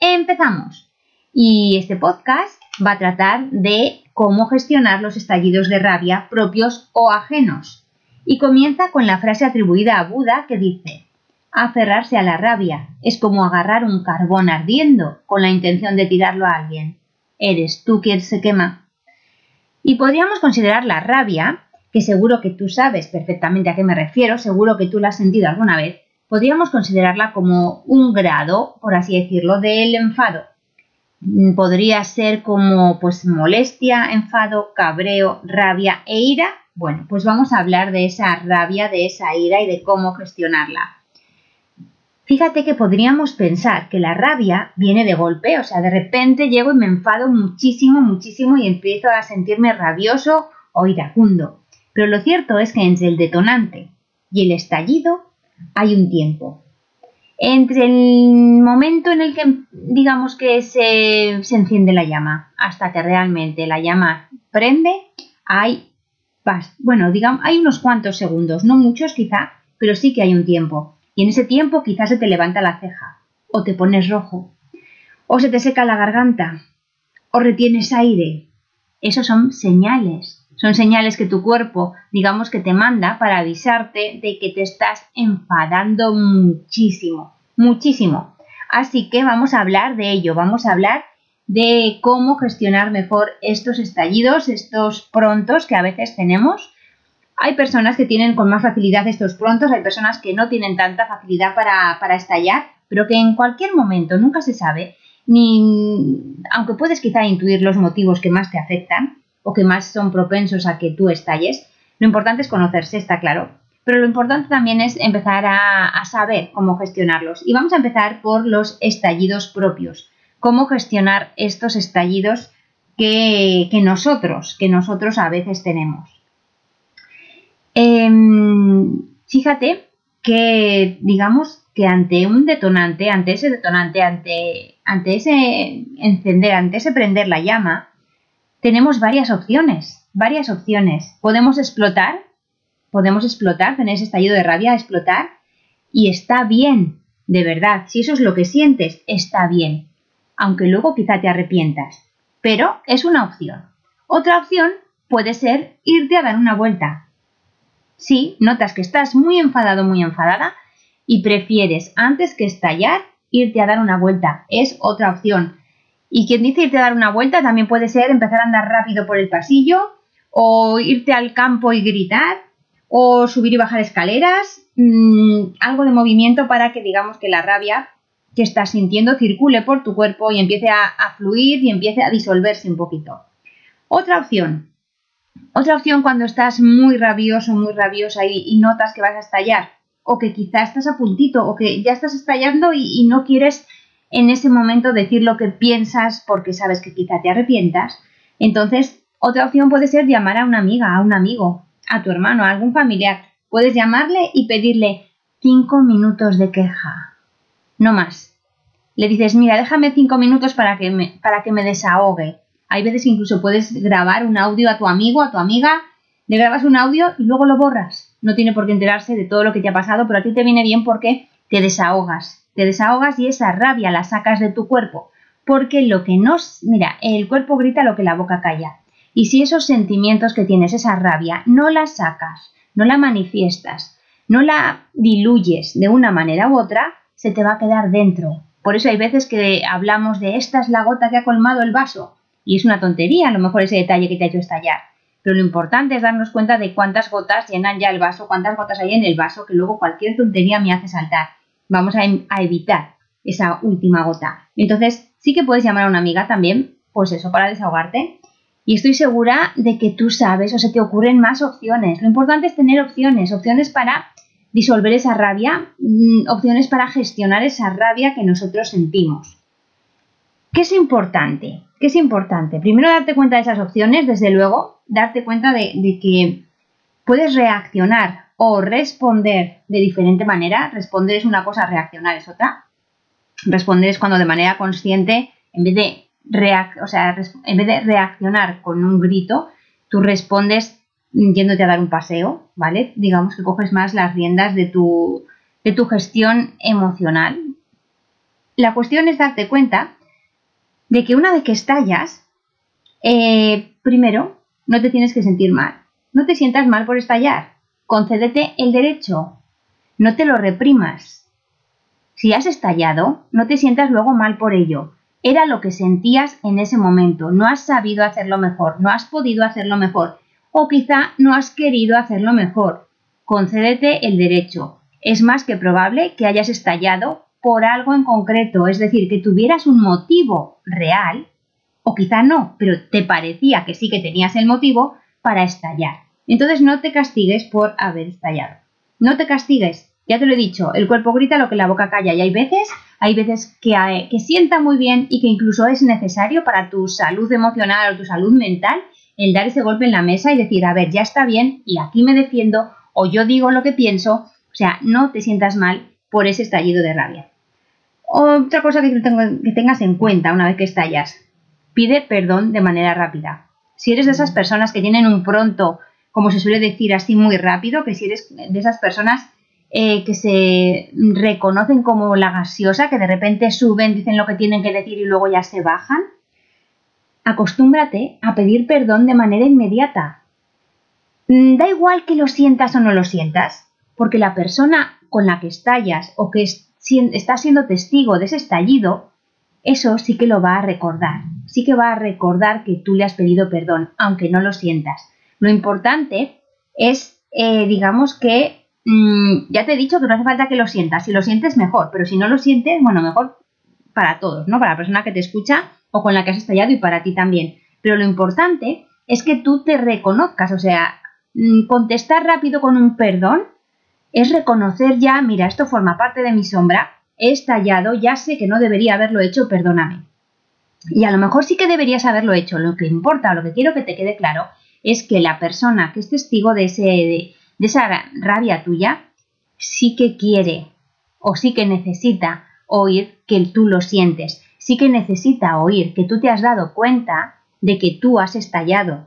Empezamos. Y este podcast va a tratar de cómo gestionar los estallidos de rabia propios o ajenos. Y comienza con la frase atribuida a Buda que dice, aferrarse a la rabia es como agarrar un carbón ardiendo con la intención de tirarlo a alguien. Eres tú quien se quema. Y podríamos considerar la rabia, que seguro que tú sabes perfectamente a qué me refiero, seguro que tú la has sentido alguna vez, podríamos considerarla como un grado, por así decirlo, del enfado. Mm, podría ser como pues molestia, enfado, cabreo, rabia e ira. Bueno, pues vamos a hablar de esa rabia, de esa ira y de cómo gestionarla. Fíjate que podríamos pensar que la rabia viene de golpe, o sea, de repente llego y me enfado muchísimo, muchísimo y empiezo a sentirme rabioso o iracundo. Pero lo cierto es que entre el detonante y el estallido hay un tiempo. Entre el momento en el que digamos que se, enciende la llama hasta que realmente la llama prende, hay, bueno, digamos, hay unos cuantos segundos, no muchos quizá, pero sí que hay un tiempo. Y en ese tiempo quizás se te levanta la ceja, o te pones rojo, o se te seca la garganta, o retienes aire. Esos son señales son señales que tu cuerpo, digamos que te manda para avisarte de que te estás enfadando muchísimo, muchísimo. Así que vamos a hablar de ello, vamos a hablar de cómo gestionar mejor estos estallidos, estos prontos que a veces tenemos. Hay personas que tienen con más facilidad estos prontos, hay personas que no tienen tanta facilidad para, para estallar, pero que en cualquier momento nunca se sabe, ni aunque puedes quizá intuir los motivos que más te afectan, o que más son propensos a que tú estalles. Lo importante es conocerse, está claro. Pero lo importante también es empezar a, saber cómo gestionarlos. Y vamos a empezar por los estallidos propios. Cómo gestionar estos estallidos que, nosotros, que nosotros a veces tenemos. Em, fíjate que, digamos, que ante un detonante, ante ese detonante, ante, ante ese encender, ante ese prender la llama, tenemos varias opciones, varias opciones. Podemos explotar, podemos explotar, tener ese estallido de rabia, explotar, y está bien, de verdad, si eso es lo que sientes, está bien, aunque luego quizá te arrepientas, pero es una opción. Otra opción puede ser irte a dar una vuelta. Si notas que estás muy enfadado, muy enfadada, y prefieres, antes que estallar, irte a dar una vuelta, es otra opción. Y quien dice irte a dar una vuelta también puede ser empezar a andar rápido por el pasillo, o irte al campo y gritar, o subir y bajar escaleras, mm, algo de movimiento para que digamos que la rabia que estás sintiendo circule por tu cuerpo y empiece a, fluir y empiece a disolverse un poquito. Otra opción. Otra opción cuando estás muy rabioso, muy rabiosa y, notas que vas a estallar, o que quizá estás a puntito, o que ya estás estallando y no quieres en ese momento decir lo que piensas porque sabes que quizá te arrepientas. Entonces, otra opción puede ser llamar a una amiga, a un amigo, a tu hermano, a algún familiar. Puedes llamarle y pedirle cinco minutos de queja. No más. Le dices, mira, déjame cinco minutos para que me, para que me desahogue. Hay veces que incluso puedes grabar un audio a tu amigo, a tu amiga, le grabas un audio y luego lo borras. No tiene por qué enterarse de todo lo que te ha pasado, pero a ti te viene bien porque te desahogas te desahogas y esa rabia la sacas de tu cuerpo, porque lo que nos, mira, el cuerpo grita lo que la boca calla. Y si esos sentimientos que tienes, esa rabia, no la sacas, no la manifiestas, no la diluyes de una manera u otra, se te va a quedar dentro. Por eso hay veces que hablamos de esta es la gota que ha colmado el vaso. Y es una tontería a lo mejor ese detalle que te ha hecho estallar. Pero lo importante es darnos cuenta de cuántas gotas llenan ya el vaso, cuántas gotas hay en el vaso, que luego cualquier tontería me hace saltar vamos a, evitar esa última gota. Entonces, sí que puedes llamar a una amiga también, pues eso, para desahogarte. Y estoy segura de que tú sabes o se te ocurren más opciones. Lo importante es tener opciones, opciones para disolver esa rabia, mm, opciones para gestionar esa rabia que nosotros sentimos. ¿Qué es importante? ¿Qué es importante? Primero darte cuenta de esas opciones, desde luego, darte cuenta de, de que puedes reaccionar o responder de diferente manera. Responder es una cosa, reaccionar es otra. Responder es cuando de manera consciente, en vez de, o sea, en vez de reaccionar con un grito, tú respondes yéndote a dar un paseo, ¿vale? Digamos que coges más las riendas de tu, de tu gestión emocional. La cuestión es darte cuenta de que una vez que estallas, eh, primero, no te tienes que sentir mal. No te sientas mal por estallar. Concédete el derecho. No te lo reprimas. Si has estallado, no te sientas luego mal por ello. Era lo que sentías en ese momento. No has sabido hacerlo mejor, no has podido hacerlo mejor o quizá no has querido hacerlo mejor. Concédete el derecho. Es más que probable que hayas estallado por algo en concreto, es decir, que tuvieras un motivo real, o quizá no, pero te parecía que sí que tenías el motivo para estallar. Entonces no te castigues por haber estallado. No te castigues. Ya te lo he dicho, el cuerpo grita lo que la boca calla y hay veces, hay veces que, eh, que sienta muy bien y que incluso es necesario para tu salud emocional o tu salud mental el dar ese golpe en la mesa y decir, a ver, ya está bien y aquí me defiendo o yo digo lo que pienso. O sea, no te sientas mal por ese estallido de rabia. Otra cosa que, que tengas en cuenta una vez que estallas, pide perdón de manera rápida. Si eres de esas personas que tienen un pronto como se suele decir así muy rápido, que si eres de esas personas eh, que se reconocen como la gaseosa, que de repente suben, dicen lo que tienen que decir y luego ya se bajan, acostúmbrate a pedir perdón de manera inmediata. Mm, da igual que lo sientas o no lo sientas, porque la persona con la que estallas o que está siendo testigo de ese estallido, eso sí que lo va a recordar, sí que va a recordar que tú le has pedido perdón, aunque no lo sientas. Lo importante es, eh, digamos que, mm, ya te he dicho que no hace falta que lo sientas. Si lo sientes, mejor. Pero si no lo sientes, bueno, mejor para todos, ¿no? Para la persona que te escucha o con la que has estallado y para ti también. Pero lo importante es que tú te reconozcas, o sea, mm, contestar rápido con un perdón es reconocer ya, mira, esto forma parte de mi sombra, he estallado, ya sé que no debería haberlo hecho, perdóname. Y a lo mejor sí que deberías haberlo hecho. Lo que importa lo que quiero que te quede claro es que la persona que es testigo de, ese, de, esa rabia tuya sí que quiere o sí que necesita oír que tú lo sientes, sí que necesita oír que tú te has dado cuenta de que tú has estallado.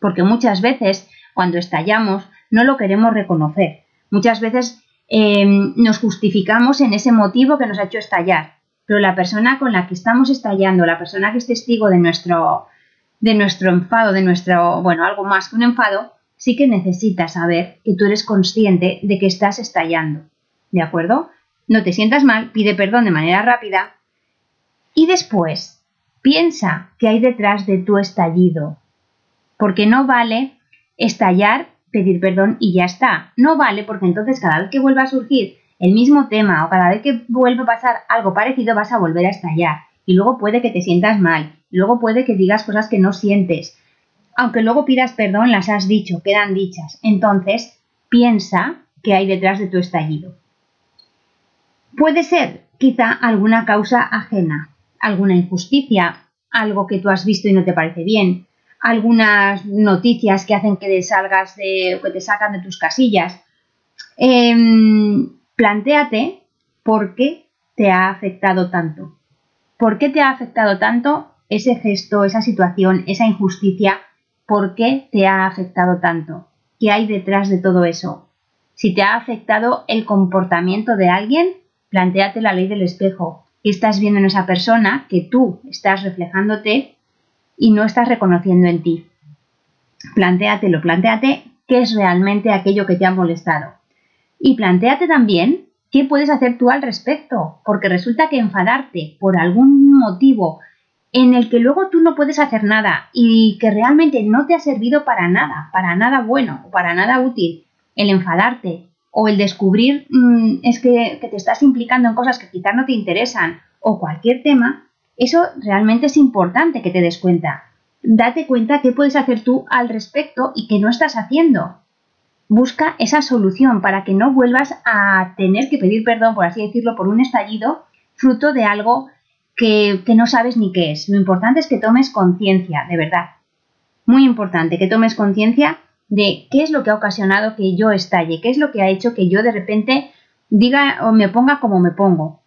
Porque muchas veces cuando estallamos no lo queremos reconocer. Muchas veces em, nos justificamos en ese motivo que nos ha hecho estallar. Pero la persona con la que estamos estallando, la persona que es testigo de nuestro, de nuestro enfado, de nuestro, bueno, algo más que un enfado, sí que necesitas saber que tú eres consciente de que estás estallando. ¿De acuerdo? No te sientas mal, pide perdón de manera rápida y después piensa qué hay detrás de tu estallido. Porque no vale estallar, pedir perdón y ya está. No vale porque entonces cada vez que vuelva a surgir el mismo tema o cada vez que vuelva a pasar algo parecido vas a volver a estallar. Y luego puede que te sientas mal Luego puede que digas cosas que no sientes. Aunque luego pidas perdón, las has dicho, quedan dichas. Entonces, piensa qué hay detrás de tu estallido. Puede ser quizá alguna causa ajena, alguna injusticia, algo que tú has visto y no te parece bien, algunas noticias que hacen que te salgas de, que te sacan de tus casillas. Em, plantéate por qué te ha afectado tanto. ¿Por qué te ha afectado tanto ese gesto, esa situación, esa injusticia, ¿por qué te ha afectado tanto? ¿Qué hay detrás de todo eso? Si te ha afectado el comportamiento de alguien, planteate la ley del espejo. ¿Qué estás viendo en esa persona que tú estás reflejándote y no estás reconociendo en ti? Plantéatelo, plantéate qué es realmente aquello que te ha molestado. Y plantéate también qué puedes hacer tú al respecto, porque resulta que enfadarte por algún motivo en el que luego tú no puedes hacer nada y que realmente no te ha servido para nada, para nada bueno o para nada útil, el enfadarte o el descubrir mm, es que, que te estás implicando en cosas que quizás no te interesan o cualquier tema, eso realmente es importante que te des cuenta. Date cuenta qué puedes hacer tú al respecto y qué no estás haciendo. Busca esa solución para que no vuelvas a tener que pedir perdón, por así decirlo, por un estallido fruto de algo que, no sabes ni qué es. Lo importante es que tomes conciencia, de verdad. Muy importante, que tomes conciencia de qué es lo que ha ocasionado que yo estalle, qué es lo que ha hecho que yo de repente diga o me ponga como me pongo.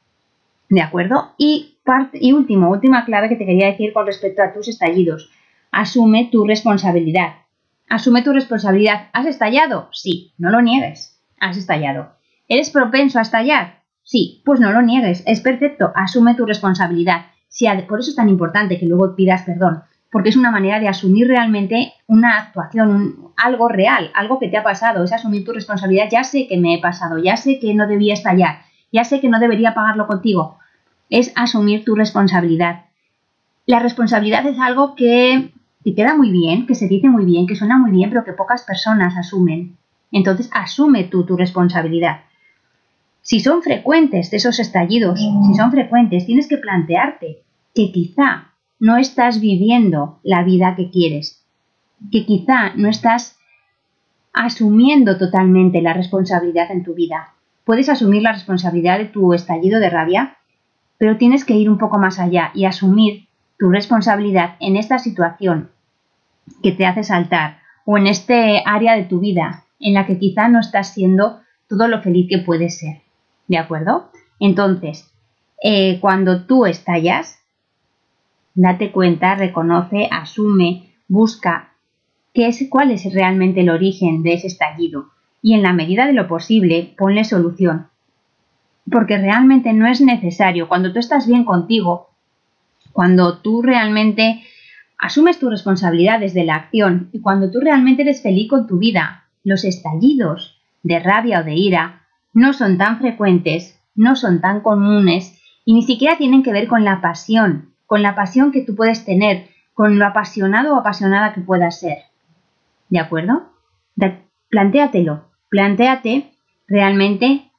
¿De acuerdo? Y, parte, y último, última clave que te quería decir con respecto a tus estallidos. Asume tu responsabilidad. Asume tu responsabilidad. ¿Has estallado? Sí, no lo niegues. Has estallado. ¿Eres propenso a estallar? Sí, pues no lo niegues. Es perfecto. Asume tu responsabilidad. Si, por eso es tan importante que luego pidas perdón porque es una manera de asumir realmente una actuación, algo real, algo que te ha pasado, es asumir tu responsabilidad, ya sé que me he pasado, ya sé que no debía estallar, ya sé que no debería pagarlo contigo, es asumir tu responsabilidad. La responsabilidad es algo que te queda muy bien, que se dice muy bien, que suena muy bien, pero que pocas personas asumen. Entonces, asume tú tu responsabilidad. Si son frecuentes esos estallidos, si son frecuentes, tienes que plantearte que quizá no estás viviendo la vida que quieres, que quizá no estás asumiendo totalmente la responsabilidad en tu vida. Puedes asumir la responsabilidad de tu estallido de rabia, pero tienes que ir un poco más allá y asumir tu responsabilidad en esta situación que te hace saltar o en este área de tu vida en la que quizá no estás siendo todo lo feliz que puedes ser. ¿De acuerdo? Entonces, eh, cuando tú estallas, Date cuenta, reconoce, asume, busca qué es, cuál es realmente el origen de ese estallido y en la medida de lo posible ponle solución. Porque realmente no es necesario, cuando tú estás bien contigo, cuando tú realmente asumes tus responsabilidades de la acción y cuando tú realmente eres feliz con tu vida, los estallidos de rabia o de ira no son tan frecuentes, no son tan comunes y ni siquiera tienen que ver con la pasión, con la pasión que tú puedes tener, con lo apasionado o apasionada que puedas ser. ¿De acuerdo? plantéatelo, plantéate realmente,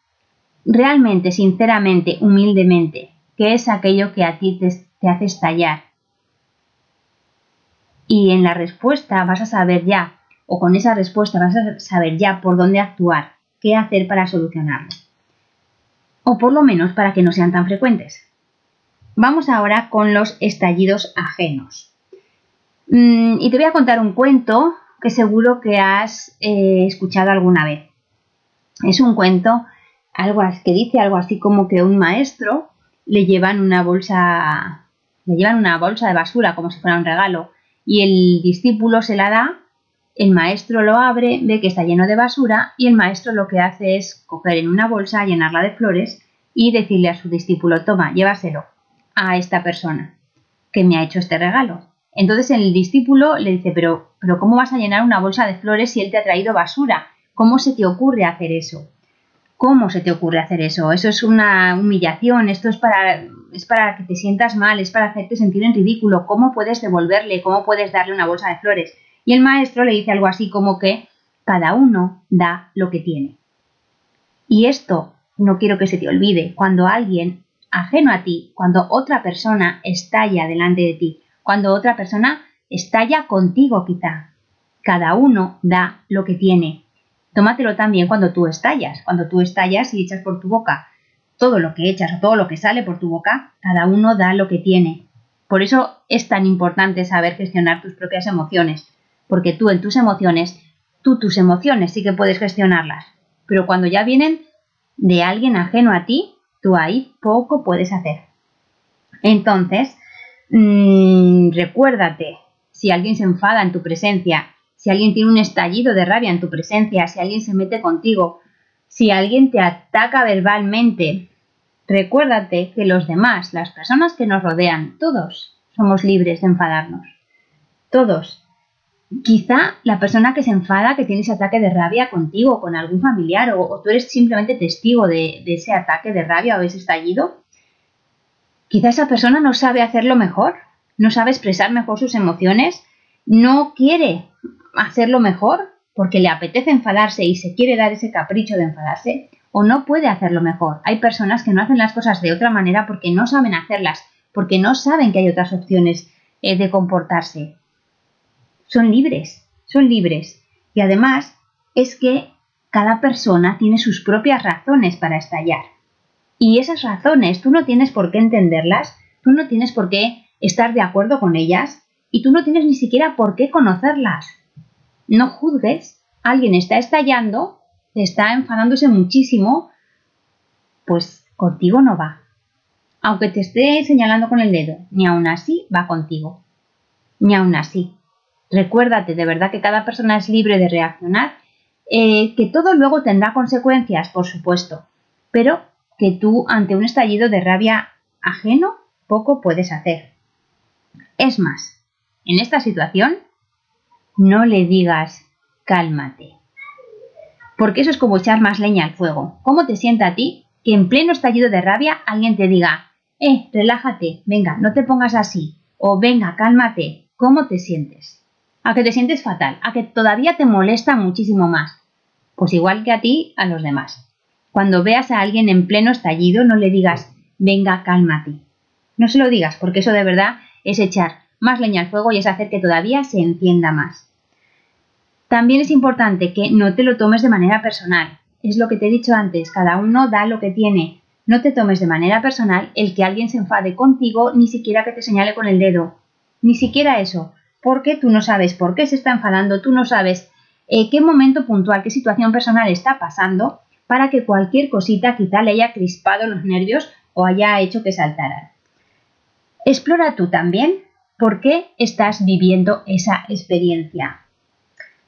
realmente, sinceramente, humildemente, qué es aquello que a ti te hace estallar. Y en la respuesta vas a saber ya, o con esa respuesta vas a saber ya por dónde actuar, qué hacer para solucionarlo. O por lo menos para que no sean tan frecuentes. Vamos ahora con los estallidos ajenos. Mm, y te voy a contar un cuento que seguro que has eh, escuchado alguna vez. Es un cuento algo que dice algo así como que un maestro le llevan una bolsa le llevan una bolsa de basura como si fuera un regalo y el discípulo se la da, el maestro lo abre, ve que está lleno de basura y el maestro lo que hace es coger en una bolsa, llenarla de flores y decirle a su discípulo, toma, llévaselo a esta persona que me ha hecho este regalo. Entonces el discípulo le dice, pero, pero ¿cómo vas a llenar una bolsa de flores si él te ha traído basura? ¿Cómo se te ocurre hacer eso? ¿Cómo se te ocurre hacer eso? Eso es una humillación, esto es para, es para que te sientas mal, es para hacerte sentir en ridículo. ¿Cómo puedes devolverle? ¿Cómo puedes darle una bolsa de flores? Y el maestro le dice algo así como que cada uno da lo que tiene. Y esto no quiero que se te olvide. Cuando alguien ajeno a ti, cuando otra persona estalla delante de ti, cuando otra persona estalla contigo quizá. Cada uno da lo que tiene. Tómatelo también cuando tú estallas, cuando tú estallas y echas por tu boca todo lo que echas o todo lo que sale por tu boca, cada uno da lo que tiene. Por eso es tan importante saber gestionar tus propias emociones, porque tú en tus emociones, tú tus emociones sí que puedes gestionarlas, pero cuando ya vienen de alguien ajeno a ti, tú ahí poco puedes hacer. Entonces, mm, recuérdate, si alguien se enfada en tu presencia, si alguien tiene un estallido de rabia en tu presencia, si alguien se mete contigo, si alguien te ataca verbalmente, recuérdate que los demás, las personas que nos rodean, todos somos libres de enfadarnos. Todos. Quizá la persona que se enfada, que tiene ese ataque de rabia contigo, con algún familiar, o, tú eres simplemente testigo de, ese ataque de rabia o ese estallido, quizá esa persona no sabe hacerlo mejor, no sabe expresar mejor sus emociones, no quiere hacerlo mejor porque le apetece enfadarse y se quiere dar ese capricho de enfadarse, o no puede hacerlo mejor. Hay personas que no hacen las cosas de otra manera porque no saben hacerlas, porque no saben que hay otras opciones eh, de comportarse son libres, son libres. Y además es que cada persona tiene sus propias razones para estallar. Y esas razones tú no tienes por qué entenderlas, tú no tienes por qué estar de acuerdo con ellas y tú no tienes ni siquiera por qué conocerlas. No juzgues, alguien está estallando, está enfadándose muchísimo, pues contigo no va. Aunque te esté señalando con el dedo, ni aún así va contigo. Ni aún así. Recuérdate de verdad que cada persona es libre de reaccionar, eh, que todo luego tendrá consecuencias, por supuesto, pero que tú ante un estallido de rabia ajeno poco puedes hacer. Es más, en esta situación no le digas cálmate, porque eso es como echar más leña al fuego. ¿Cómo te sienta a ti que en pleno estallido de rabia alguien te diga, eh, relájate, venga, no te pongas así, o venga, cálmate, ¿cómo te sientes? A que te sientes fatal, a que todavía te molesta muchísimo más. Pues igual que a ti, a los demás. Cuando veas a alguien en pleno estallido, no le digas, venga, cálmate. No se lo digas, porque eso de verdad es echar más leña al fuego y es hacer que todavía se encienda más. También es importante que no te lo tomes de manera personal. Es lo que te he dicho antes, cada uno da lo que tiene. No te tomes de manera personal el que alguien se enfade contigo, ni siquiera que te señale con el dedo. Ni siquiera eso, porque tú no sabes por qué se está enfadando, tú no sabes eh, qué momento puntual, qué situación personal está pasando para que cualquier cosita quizá le haya crispado los nervios o haya hecho que saltaran. Explora tú también por qué estás viviendo esa experiencia.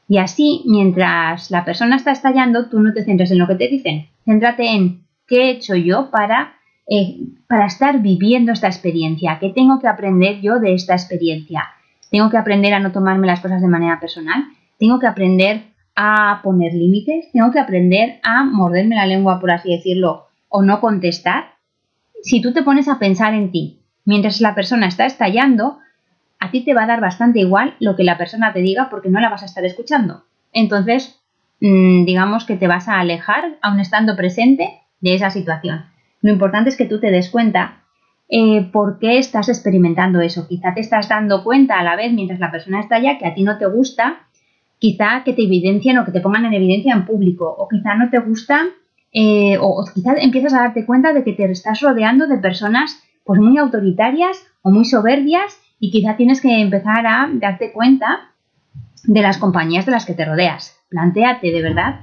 Y así, mientras la persona está estallando, tú no te centres en lo que te dicen. Céntrate en qué he hecho yo para, eh, para estar viviendo esta experiencia, qué tengo que aprender yo de esta experiencia. Tengo que aprender a no tomarme las cosas de manera personal. Tengo que aprender a poner límites. Tengo que aprender a morderme la lengua, por así decirlo, o no contestar si tú te pones a pensar en ti mientras la persona está estallando, a ti te va a dar bastante igual lo que la persona te diga porque no la vas a estar escuchando. Entonces, mm, digamos que te vas a alejar, aun estando presente, de esa situación. Lo importante es que tú te des cuenta eh, por qué estás experimentando eso. Quizá te estás dando cuenta a la vez mientras la persona estalla que a ti no te gusta, quizá que te evidencien o que te pongan en evidencia en público, o quizá no te gusta eh, o, quizás empiezas a darte cuenta de que te estás rodeando de personas pues muy autoritarias o muy soberbias y quizá tienes que empezar a darte cuenta de las compañías de las que te rodeas. Plantéate de verdad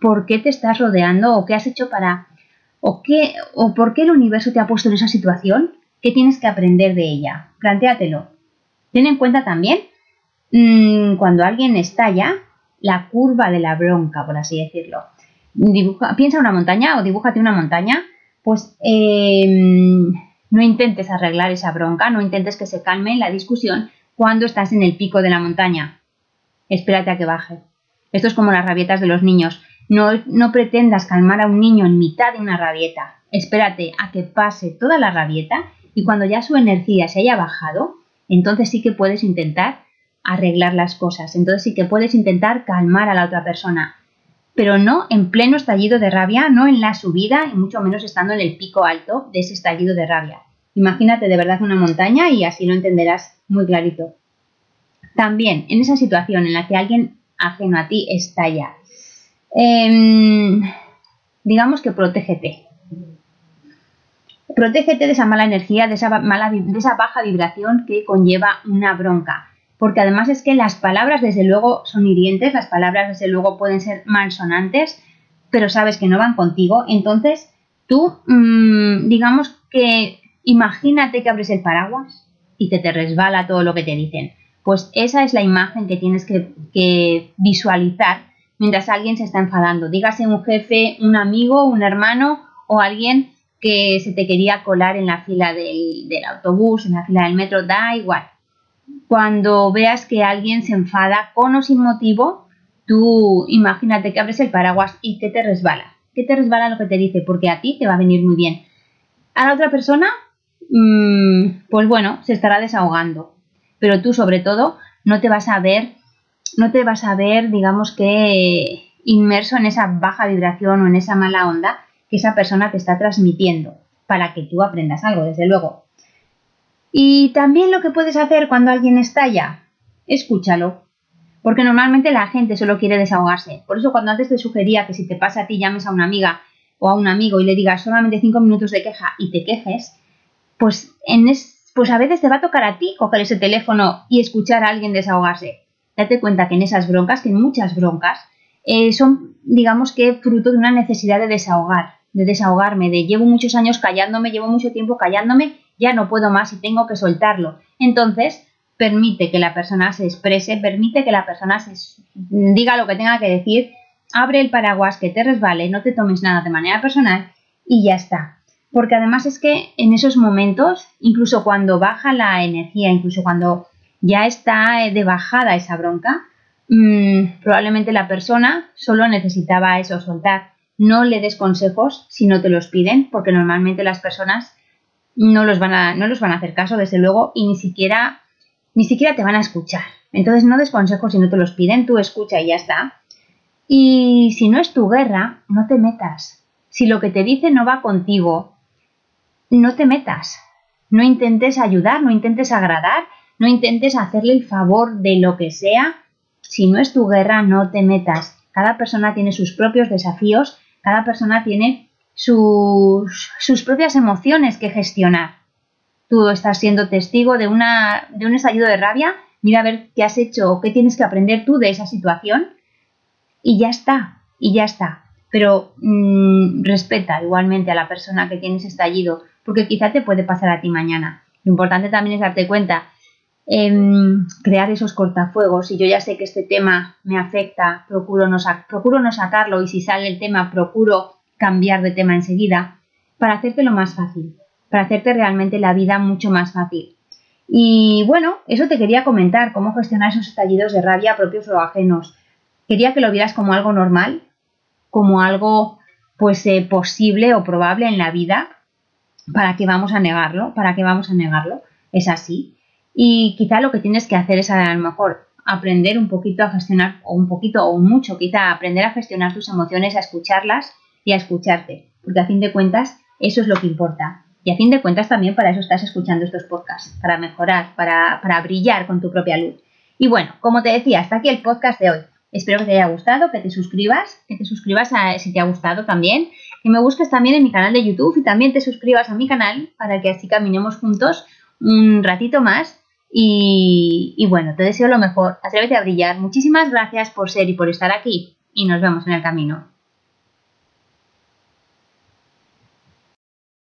por qué te estás rodeando o qué has hecho para o qué o por qué el universo te ha puesto en esa situación, qué tienes que aprender de ella. Plantéatelo. Ten en cuenta también mmm, cuando alguien estalla la curva de la bronca, por así decirlo piensa una montaña o dibújate una montaña, pues em, no intentes arreglar esa bronca, no intentes que se calme la discusión cuando estás en el pico de la montaña. Espérate a que baje. Esto es como las rabietas de los niños. No, pretendas calmar a un niño en mitad de una rabieta. Espérate a que pase toda la rabieta y cuando ya su energía se haya bajado, entonces sí que puedes intentar arreglar las cosas. Entonces sí que puedes intentar calmar a la otra persona pero no en pleno estallido de rabia, no en la subida y mucho menos estando en el pico alto de ese estallido de rabia. Imagínate de verdad una montaña y así lo entenderás muy clarito. También en esa situación en la que alguien ajeno a ti estalla, em, digamos que protégete. Protégete de esa mala energía, de esa, mala, de esa baja vibración que conlleva una bronca porque además es que las palabras desde luego son hirientes, las palabras desde luego pueden ser malsonantes, pero sabes que no van contigo, entonces tú mmm, digamos que imagínate que abres el paraguas y te resbala todo lo que te dicen. Pues esa es la imagen que tienes que, que visualizar mientras alguien se está enfadando. Dígase un jefe, un amigo, un hermano o alguien que se te quería colar en la fila del, del autobús, en la fila del metro, da igual cuando veas que alguien se enfada con o sin motivo, tú imagínate que abres el paraguas y que te resbala. Que te resbala lo que te dice, porque a ti te va a venir muy bien. A la otra persona, mm, pues bueno, se estará desahogando. Pero tú, sobre todo, no te vas a ver, no te vas a ver, digamos que inmerso en esa baja vibración o en esa mala onda que esa persona te está transmitiendo para que tú aprendas algo, desde luego. Y también lo que puedes hacer cuando alguien estalla, escúchalo. Porque normalmente la gente solo quiere desahogarse. Por eso cuando antes te sugería que si te pasa a ti llames a una amiga o a un amigo y le digas solamente cinco minutos de queja y te quejes, pues, en pues a veces te va a tocar a ti coger ese teléfono y escuchar a alguien desahogarse. Date cuenta que en esas broncas, que en muchas broncas, eh, son, digamos que, fruto de una necesidad de desahogar, de desahogarme, de llevo muchos años callándome, llevo mucho tiempo callándome, ya no puedo más y tengo que soltarlo. Entonces, permite que la persona se exprese, permite que la persona se diga lo que tenga que decir, abre el paraguas, que te resbale, no te tomes nada de manera personal y ya está. Porque además es que en esos momentos, incluso cuando baja la energía, incluso cuando ya está de bajada esa bronca, mmm, probablemente la persona solo necesitaba eso, soltar. No le des consejos si no te los piden, porque normalmente las personas no los van a, no los van a hacer caso, desde luego, y ni siquiera ni siquiera te van a escuchar. Entonces no des consejos si no te los piden, tú escucha y ya está. Y si no es tu guerra, no te metas. Si lo que te dice no va contigo, no te metas. No intentes ayudar, no intentes agradar, no intentes hacerle el favor de lo que sea. Si no es tu guerra, no te metas. Cada persona tiene sus propios desafíos, cada persona tiene sus, sus propias emociones que gestionar tú estás siendo testigo de, una, de un estallido de rabia, mira a ver qué has hecho o qué tienes que aprender tú de esa situación y ya está, y ya está. Pero mm, respeta igualmente a la persona que tiene ese estallido, porque quizá te puede pasar a ti mañana. Lo importante también es darte cuenta, crear esos cortafuegos. Si yo ya sé que este tema me afecta, procuro no, procuro no sacarlo y si sale el tema, procuro cambiar de tema enseguida para hacértelo más fácil para hacerte realmente la vida mucho más fácil. Y bueno, eso te quería comentar, cómo gestionar esos estallidos de rabia propios o ajenos. Quería que lo vieras como algo normal, como algo pues eh, posible o probable en la vida. ¿Para qué vamos a negarlo? ¿Para qué vamos a negarlo? Es así. Y quizá lo que tienes que hacer es a lo mejor aprender un poquito a gestionar, o un poquito o mucho, quizá aprender a gestionar tus emociones, a escucharlas y a escucharte. Porque a fin de cuentas, eso es lo que importa. Y a fin de cuentas también para eso estás escuchando estos podcasts, para mejorar, para, brillar con tu propia luz. Y bueno, como te decía, hasta aquí el podcast de hoy. Espero que te haya gustado, que te suscribas, que te suscribas a, si te ha gustado también, que me busques también en mi canal de YouTube y también te suscribas a mi canal para que así caminemos juntos un ratito más. Y, y bueno, te deseo lo mejor, atrévete a brillar. Muchísimas gracias por ser y por estar aquí y nos vemos en el camino.